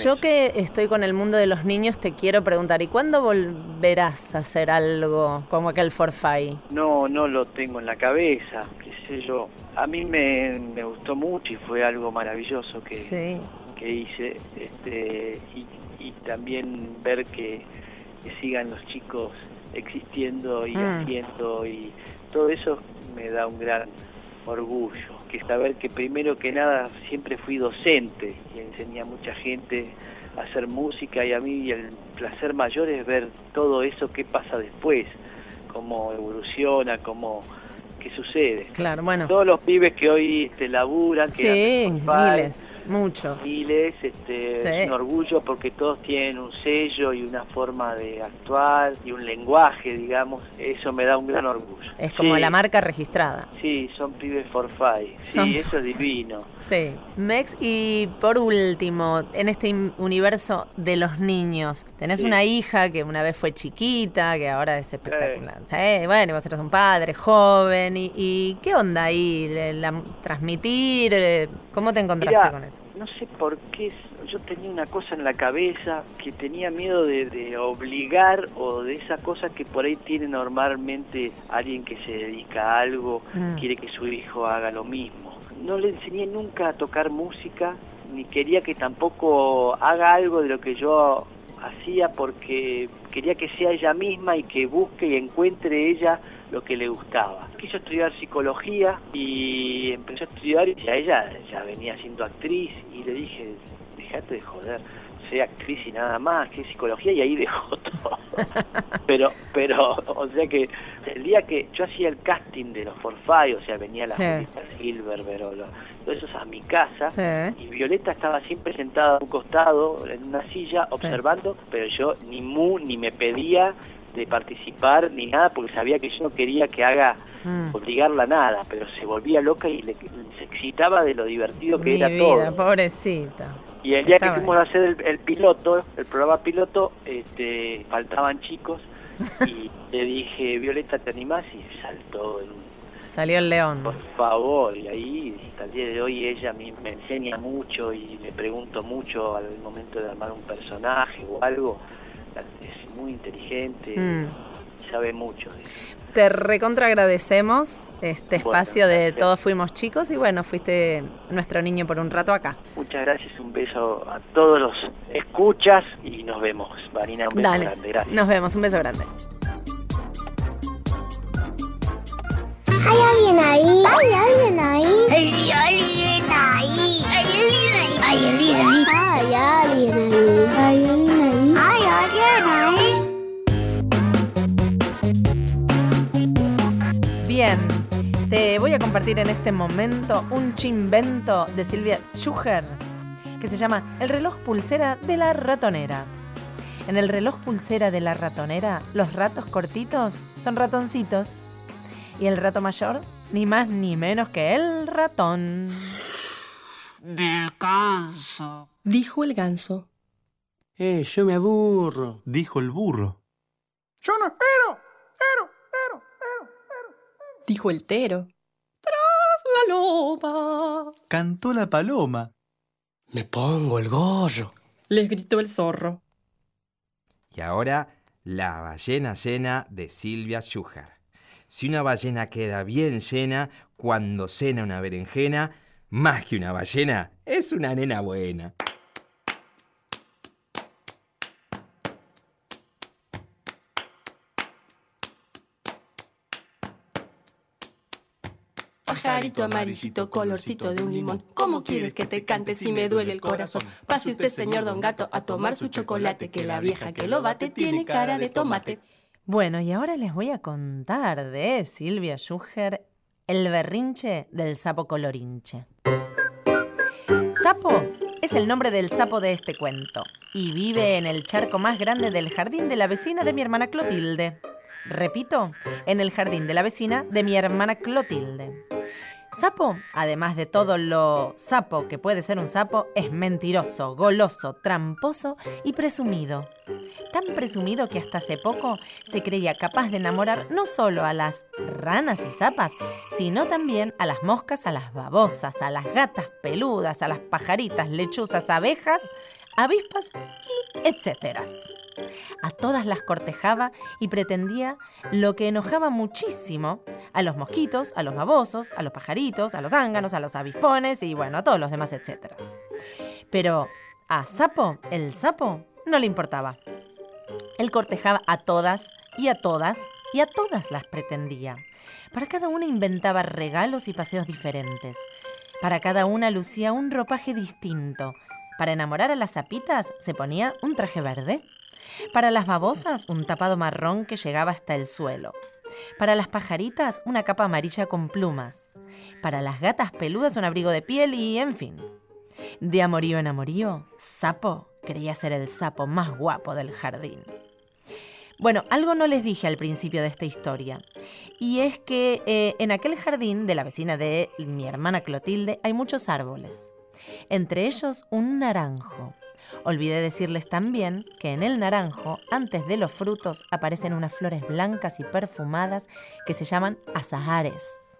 Yo eso. que estoy con el mundo de los niños te quiero preguntar, ¿y cuándo volverás a hacer algo como aquel Forfait? No, no lo tengo en la cabeza, qué sé yo. A mí me, me gustó mucho y fue algo maravilloso que, Sí. que hice. Este, y, y también ver que, que sigan los chicos existiendo y Mm. haciendo y todo eso me da un gran orgullo. Que saber que primero que nada siempre fui docente y enseñé a mucha gente a hacer música y a mí el placer mayor es ver todo eso que pasa después, cómo evoluciona, cómo qué sucede. Claro, bueno. Todos los pibes que hoy te laburan, que Sí, Spotify, miles, muchos. miles, este, Sí. es un orgullo porque todos tienen un sello y una forma de actuar y un lenguaje, digamos, eso me da un gran orgullo. Es como Sí, la marca registrada. Sí, son pibes for five, sí, Son- eso es divino. Sí. Mex, y por último, en este universo de los niños, tenés Sí. una hija que una vez fue chiquita, que ahora es espectacular. Sí, bueno, vos eres un padre joven, y, y ¿qué onda ahí? La- transmitir, eh, ¿cómo te encontraste Mirá, con eso? No sé por qué yo tenía una cosa en la cabeza que tenía miedo de, de obligar o de esa cosa que por ahí tiene normalmente alguien que se dedica a algo, Mm. quiere que su hijo haga lo mismo. No le enseñé nunca a tocar música, ni quería que tampoco haga algo de lo que yo hacía porque quería que sea ella misma y que busque y encuentre ella lo que le gustaba. Quiso estudiar psicología y empezó a estudiar y a ella ya venía siendo actriz y le dije, dejate de joder, actriz y nada más, que es psicología y ahí dejó [LAUGHS] todo. pero, pero, o sea que el día que yo hacía el casting de los Forfait, o sea, venía la Sí. Julita Silver, pero lo- todo eso a mi casa, Sí. y Violeta estaba siempre sentada a un costado en una silla observando, pero yo ni mu ni me pedía de participar ni nada porque sabía que yo no quería que haga Mm. obligarla a nada, pero se volvía loca y le- se excitaba de lo divertido que Mi era vida, todo. pobrecita. Y el día que fuimos a hacer el, el piloto, el programa piloto, este, faltaban chicos y [LAUGHS] le dije, Violeta, ¿te animás? Y saltó un Salió el león. por favor, y ahí hasta el día de hoy ella mí me enseña mucho y le pregunto mucho al momento de armar un personaje o algo. Es muy inteligente, Mm. sabe mucho. Te recontra agradecemos este Bueno, espacio de gracias. Todos Fuimos Chicos y bueno, fuiste nuestro niño por un rato acá. Muchas gracias, un beso a todos los escuchas y nos vemos. Marina, un beso Dale, grande, gracias. nos vemos, un beso grande. ¿Hay alguien ahí? ¿Hay alguien ahí? Hay alguien ahí. Hay alguien ahí. Hay alguien ahí. Hay alguien ahí. ¿Hay alguien ahí? Hay alguien ahí. Bien, Te voy a compartir en este momento un chimbento de Silvia Schuher que se llama El reloj pulsera de la ratonera. En el reloj pulsera de la ratonera, los ratos cortitos son ratoncitos. Y el rato mayor, ni más ni menos que el ratón. Me canso. Dijo el ganso. Eh, yo me aburro. Dijo el burro. Yo no espero. Dijo el tero. Tras la loba. Cantó la paloma. Me pongo el gorro. Les gritó el zorro. Y ahora, la ballena llena de Silvia Schuher. Si una ballena queda bien llena cuando cena una berenjena, más que una ballena, es una nena buena. Pajarito amarillito, colorcito de un limón. ¿Cómo quieres que te cante si me duele el corazón? Pase usted, señor Don Gato, a tomar su chocolate, que la vieja que lo bate tiene cara de tomate. Bueno, y ahora les voy a contar de Silvia Schuher, el berrinche del sapo colorinche. Sapo es el nombre del sapo de este cuento y vive en el charco más grande del jardín de la vecina de mi hermana Clotilde. Repito, en el jardín de la vecina de mi hermana Clotilde. Sapo, además de todo lo sapo que puede ser un sapo, es mentiroso, goloso, tramposo y presumido. Tan presumido que hasta hace poco se creía capaz de enamorar no solo a las ranas y zapas, sino también a las moscas, a las babosas, a las gatas peludas, a las pajaritas, lechuzas, abejas, avispas y etcétera. A todas las cortejaba y pretendía lo que enojaba muchísimo a los mosquitos, a los babosos, a los pajaritos, a los ánganos, a los avispones y bueno, a todos los demás etcétera. Pero a Sapo, el sapo, no le importaba. Él cortejaba a todas y a todas y a todas las pretendía. Para cada una inventaba regalos y paseos diferentes. Para cada una lucía un ropaje distinto. Para enamorar a las sapitas se ponía un traje verde. Para las babosas, un tapado marrón que llegaba hasta el suelo. Para las pajaritas, una capa amarilla con plumas. Para las gatas peludas, un abrigo de piel y, en fin. De amorío en amorío, Sapo creía ser el sapo más guapo del jardín. Bueno, algo no les dije al principio de esta historia, y es que eh, en aquel jardín de la vecina de mi hermana Clotilde hay muchos árboles, entre ellos un naranjo. Olvidé decirles también que en el naranjo, antes de los frutos, aparecen unas flores blancas y perfumadas que se llaman azahares.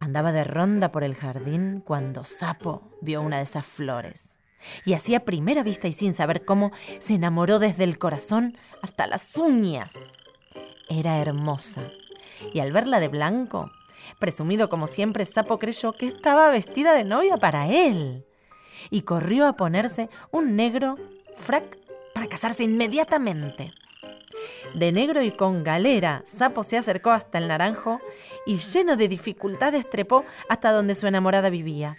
Andaba de ronda por el jardín cuando Sapo vio una de esas flores. Y así a primera vista y sin saber cómo, se enamoró desde el corazón hasta las uñas. Era hermosa. Y al verla de blanco, presumido como siempre, Sapo creyó que estaba vestida de novia para él y corrió a ponerse un negro frac para casarse inmediatamente. De negro y con galera, Sapo se acercó hasta el naranjo y lleno de dificultades trepó hasta donde su enamorada vivía.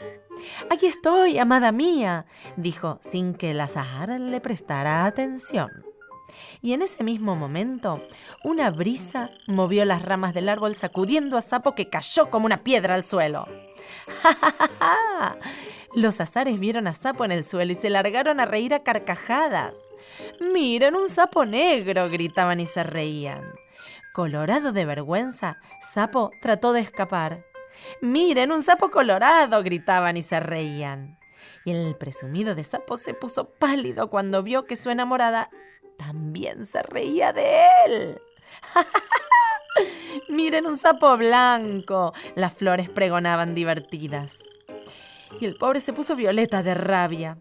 Aquí estoy, amada mía, dijo sin que el azahar le prestara atención. Y en ese mismo momento, una brisa movió las ramas del árbol sacudiendo a Sapo que cayó como una piedra al suelo. ¡Ja, ja, ja! Los azares vieron a Sapo en el suelo y se largaron a reír a carcajadas. ¡Miren un sapo negro! gritaban y se reían. Colorado de vergüenza, Sapo trató de escapar. ¡Miren un sapo colorado! gritaban y se reían. Y el presumido de Sapo se puso pálido cuando vio que su enamorada también se reía de él. [LAUGHS] Miren un sapo blanco. Las flores pregonaban divertidas y el pobre se puso violeta de rabia.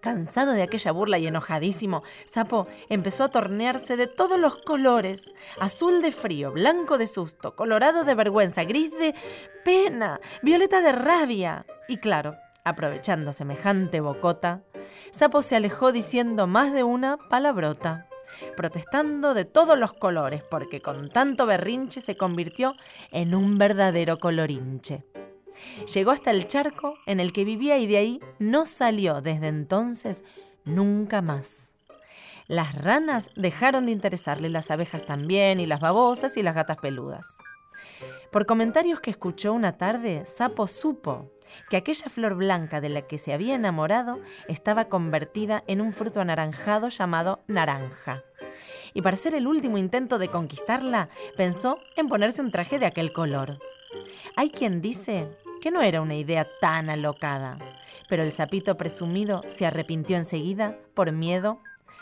Cansado de aquella burla y enojadísimo, Sapo empezó a tornearse de todos los colores, azul de frío, blanco de susto, colorado de vergüenza, gris de pena, violeta de rabia. Y claro, aprovechando semejante bocota, Sapo se alejó diciendo más de una palabrota, protestando de todos los colores, porque con tanto berrinche se convirtió en un verdadero colorinche. Llegó hasta el charco en el que vivía y de ahí no salió desde entonces nunca más. Las ranas dejaron de interesarle, las abejas también, y las babosas y las gatas peludas. Por comentarios que escuchó una tarde, Sapo supo que aquella flor blanca de la que se había enamorado estaba convertida en un fruto anaranjado llamado naranja. Y para hacer el último intento de conquistarla, pensó en ponerse un traje de aquel color. Hay quien dice que no era una idea tan alocada, pero el sapito presumido se arrepintió enseguida por miedo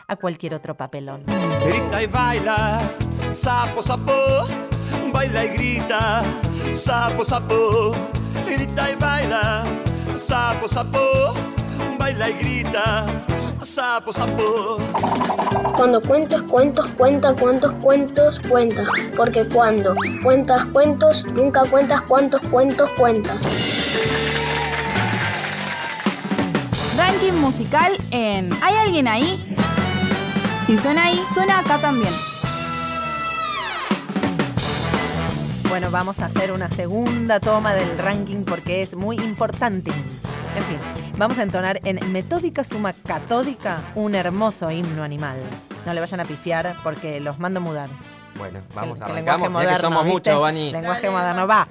a cualquier otro papelón. Grita y baila, sapo, sapo, baila y grita, sapo, sapo, grita y baila, sapo, sapo, baila y grita, sapo, sapo. Cuando cuentas cuentos, cuenta cuántos cuentos cuentas. Porque cuando cuentas cuentos, nunca cuentas cuántos cuentos cuentas. Ranking musical en ¿Hay alguien ahí? Si suena ahí, suena acá también. Bueno, vamos a hacer una segunda toma del ranking porque es muy importante. En fin, vamos a entonar en metódica suma catódica un hermoso himno animal. No le vayan a pifiar porque los mando a mudar. Bueno, vamos, Que arrancamos, lenguaje ya moderno, que somos muchos, Vani. Lenguaje moderno, va.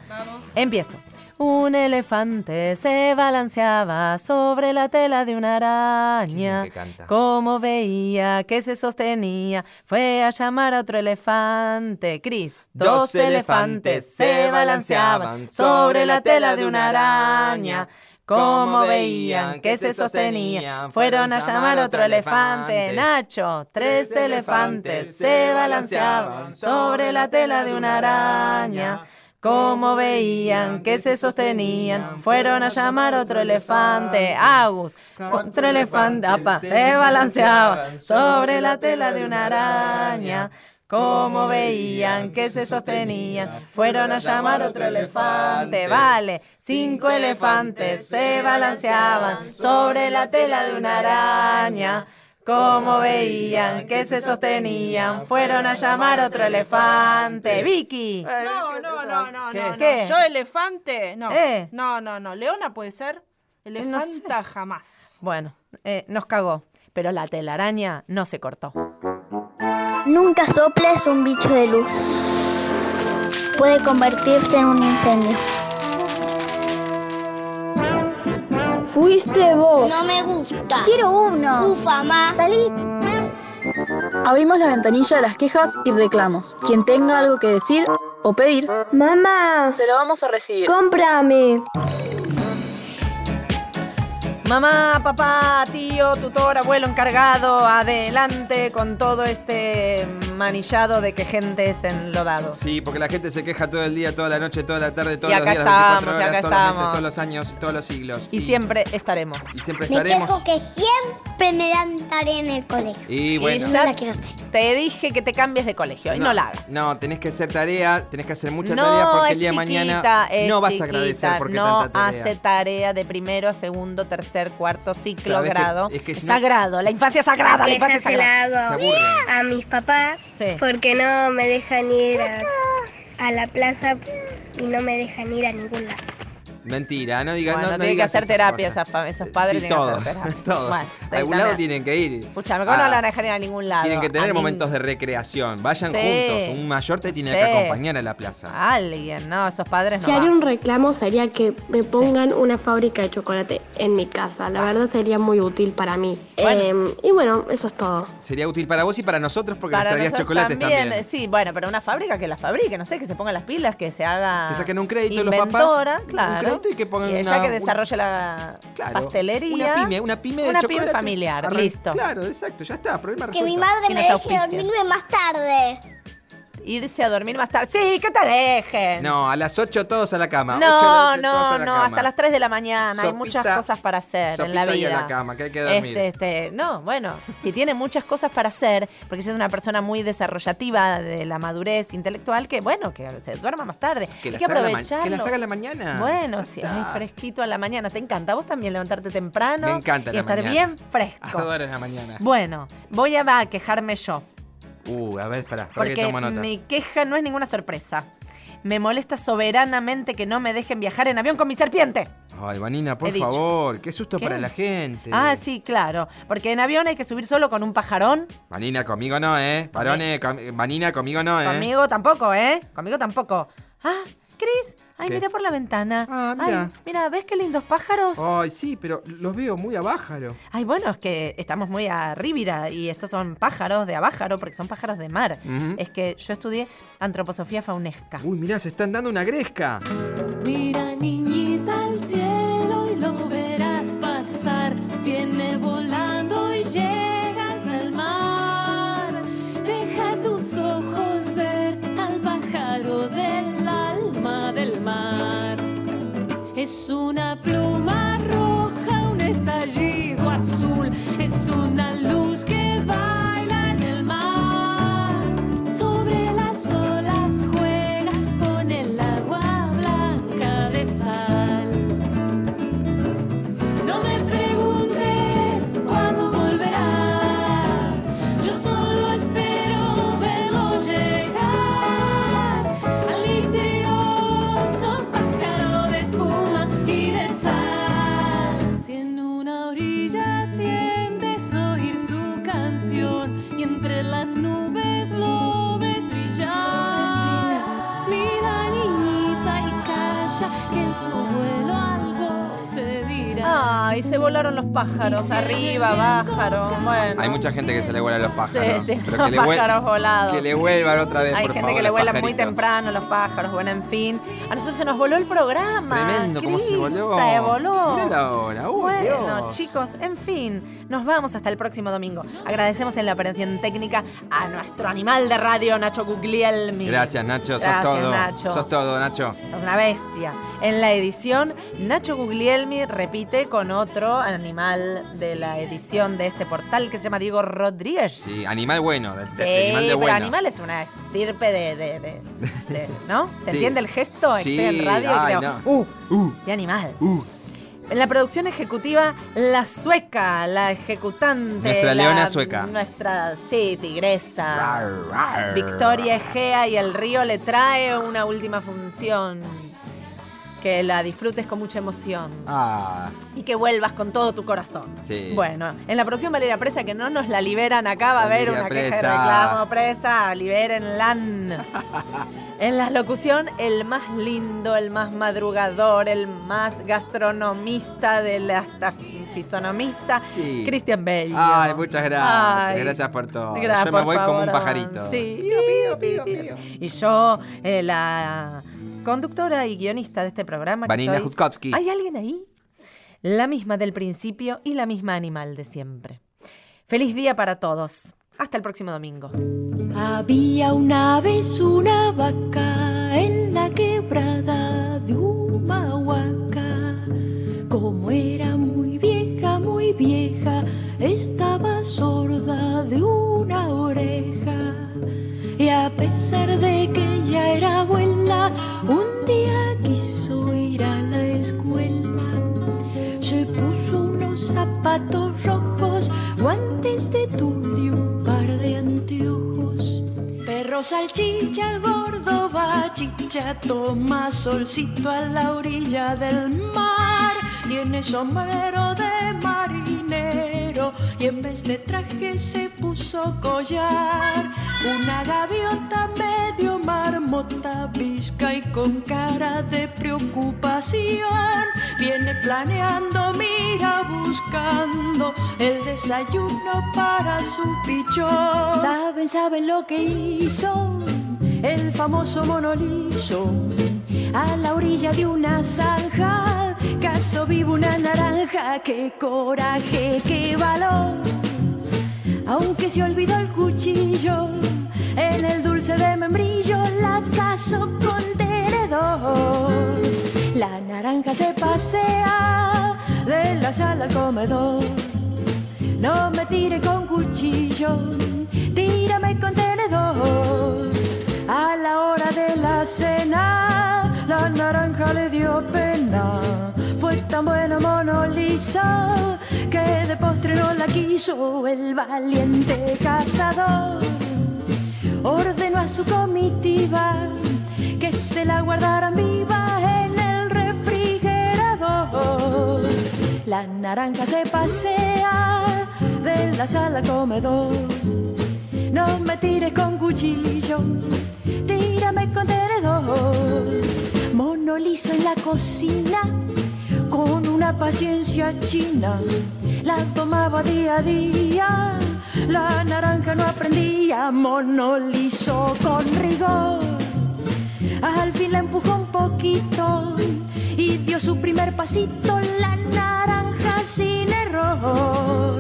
Empiezo. Un elefante se balanceaba sobre la tela de una araña. Como veía que se sostenía, fue a llamar a otro elefante. Cris. Dos elefantes se balanceaban sobre la tela de una araña. Como veían que se sostenía, fueron a llamar a otro elefante. Nacho, tres elefantes se balanceaban sobre la tela de una araña. Como veían que se sostenían, fueron a llamar otro elefante. Agus, otro elefante, apa, se balanceaban sobre la tela de una araña. Como veían que se sostenían, fueron a llamar otro elefante. Vale, cinco elefantes se balanceaban sobre la tela de una araña. Como veían que se sostenían, fueron a llamar otro elefante. Vicky. No, no, no, no, ¿Qué? no, no. ¿Qué? Yo elefante, no. Eh. No, no, no. Leona puede ser. Elefanta jamás. Bueno, eh, nos cagó, pero la telaraña no se cortó. Nunca soples un bicho de luz. Puede convertirse en un incendio. Fuiste vos. No me gusta. Quiero uno. Ufa, más. Salí. Abrimos la ventanilla de las quejas y reclamos. Quien tenga algo que decir o pedir, Mamá, se lo vamos a recibir. cómprame. Mamá, papá, tío, tutor, abuelo encargado, adelante con todo este manillado de que gente es enlodado. Sí, porque la gente se queja todo el día, toda la noche, toda la tarde, todos Y los días, las 24 estamos, y horas, acá todos los meses, todos los años, todos los siglos. Y siempre estaremos. y siempre Me estaremos. quejo que siempre me dan tarea en el colegio. Y bueno. no la quiero hacer. Te dije que te cambies de colegio y no, la hagas. No, tenés que hacer tarea, tenés que hacer mucha no, tarea porque el día de mañana no vas chiquita, a agradecer porque no tanta tarea. hace tarea de primero a segundo, tercer, cuarto ciclo, que- grado. es que si Es no- sagrado, la infancia sagrada, la infancia se sagrada. Se a mis papás Sí. porque no me dejan ir a, a la plaza y no me dejan ir a ningún lado. Mentira, no digas Bueno, no, no tiene que hacer esas terapia cosas. esa fa- esos padres Sí, tienen todo, que hacer terapia. [LAUGHS] todo. Bueno, a algún lado tienen que ir. Escuchame, ¿cómo no Ah, la van a dejar ir a ningún lado? Tienen que A tener mí- momentos de recreación. Vayan Sí. juntos. Un mayor te tiene Sí. que acompañar a la plaza. Alguien, no, esos padres Si no haría van. un reclamo sería que me pongan una fábrica de chocolate en mi casa. La verdad sería muy útil para mí. Bueno. Em, y bueno, eso es todo. Sería útil para vos y para nosotros porque Para nos traerías nosotros chocolates también. Sí, bueno, pero una fábrica que la fabrique, no sé, que se pongan las pilas, que se haga. Que saquen un crédito los inventora, papás, un claro. Y que pongan ella una- que desarrolle la Claro, pastelería. Una pyme, una pyme de Una pyme familiar, Arran- listo. Claro, exacto, ya está, problema Que resuelto. mi madre me deje auspicio. dormirme más tarde. Irse a dormir más tarde. Sí, que te dejen. No, a las 8 todos a la cama. No, la no, a la no, cama. hasta las 3 de la mañana. Hay muchas cosas para hacer en la sopita y vida. a la cama, que hay que dormir. Es, este, no, bueno, si tiene muchas cosas para hacer, porque ella es una persona muy desarrollativa de la madurez intelectual, que bueno, que se duerma más tarde. Que hay que a aprovecharlo. que las haga a la mañana. Bueno, Ya sí, ay, fresquito a la mañana. ¿Te encanta? ¿A vos también levantarte temprano? Me encanta Y la estar mañana. bien fresco. Adoro la mañana. Bueno, voy a, va a quejarme yo. Uh, a ver, espera, para que Porque tomo nota. mi queja no es ninguna sorpresa. Me molesta soberanamente que no me dejen viajar en avión con mi serpiente. Ay, Vanina, por He dicho. favor, qué susto ¿Qué? para la gente. Ah, sí, claro. Porque en avión hay que subir solo con un pajarón. Vanina, conmigo no, ¿eh? Varones, com- Vanina, conmigo no, ¿eh? Conmigo tampoco, ¿eh? Conmigo tampoco. Ah, Cris, ay, ¿Qué? mira por la ventana. Ah, mira. Ay, mira, ¿ves qué lindos pájaros? Ay, sí, pero los veo muy abájaro. Ay, bueno, es que estamos muy a Rívira y estos son pájaros de abájaro porque son pájaros de mar. Es que yo estudié antroposofía faunesca. Uy, mirá, se están dando una gresca. Mira niñita al cielo y lo verás pasar. Viene volando Es una pluma pájaros, arriba, el viento pájaro. Bueno. Hay mucha gente que se le vuela los pájaros. [LAUGHS] Sí, sí, pero los que le, pájaros volados. que le vuelvan otra vez, Hay por gente favor, que le los vuela muy temprano los pájaros, bueno, en fin. A nosotros se nos voló el programa. Tremendo, cómo se voló. Se voló. Mirá la hora, uy, bueno, Dios. chicos, en fin, nos vamos hasta el próximo domingo. Agradecemos en la operación técnica a nuestro animal de radio, Nacho Guglielmi. Gracias, Nacho. Sos Gracias, todo. Nacho. Sos todo, Nacho. Es una bestia. En la edición, Nacho Guglielmi repite con otro animal de la edición de este portal que se llama Diego Rodríguez. Sí, animal bueno. de- de- Sí, animal de pero bueno. animal es una estirpe de, de- de- de- [LAUGHS] ¿no? ¿Se Sí. entiende el gesto? Sí, Estoy en radio ay, y creo, no. ¡uh! ¡Qué animal! En la producción ejecutiva, la sueca, la ejecutante. Nuestra la- leona sueca. Nuestra, sí, tigresa. Rar, rar. Victoria Egea y el río le trae una última función. Que la disfrutes con mucha emoción. Ah, Y que vuelvas con todo tu corazón. sí. Bueno, en la producción Valeria Presa, que no nos la liberan acá, va a haber una queja de Presa. reclamo presa, libérenla. [LAUGHS] En la locución, el más lindo, el más madrugador, el más gastronomista, del hasta fisonomista, Sí. Cristian Bello. Ay, muchas gracias. Ay. Gracias por todo. Gracias, Yo me voy como un pajarito. Sí. Y yo, eh, la conductora y guionista de este programa. Vanina soy- Jutkowski. ¿Hay alguien ahí? La misma del principio y la misma animal de siempre. Feliz día para todos. Hasta el próximo domingo. Había una vez una vaca en la quebrada de Humahuaca. Como era muy vieja, muy vieja, estaba sorda de una oreja. Y a pesar de que ya era abuela, un día quiso ir a la escuela. Se puso unos zapatos rojos, guantes de tul y un par de anteojos. Perro salchicha, gordo bachicha, toma solcito a la orilla del mar. Tiene sombrero de marinero y en vez de traje se puso collar. Una gaviota medio marmota, visca y con cara de preocupación. Viene planeando, mira buscando el desayuno para su pichón. ¿Saben, saben lo que hizo el famoso monoliso? A la orilla de una zanja, caso vivo una naranja. ¡Qué coraje, qué valor! Aunque se olvidó el cuchillo, en el dulce de membrillo la caso con tenedor. La naranja se pasea de la sala al comedor. No me tire con cuchillo, tírame con tenedor. A la hora de la cena, la naranja le dio pena. Tan buena Mona Lisa que de postre no la quiso el valiente cazador. Ordenó a su comitiva que se la guardaran viva en el refrigerador. La naranja se pasea de la sala al comedor. No me tires con cuchillo, tírame con tenedor. Mono liso en la cocina, con una paciencia china, la tomaba día a día. La naranja no aprendía, mono liso con rigor. Al fin la empujó un poquito y dio su primer pasito. La naranja sin error.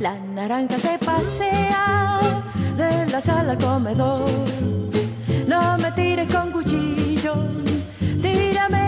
La naranja se pasea de la sala al comedor. No me tires con cuchillo, tírame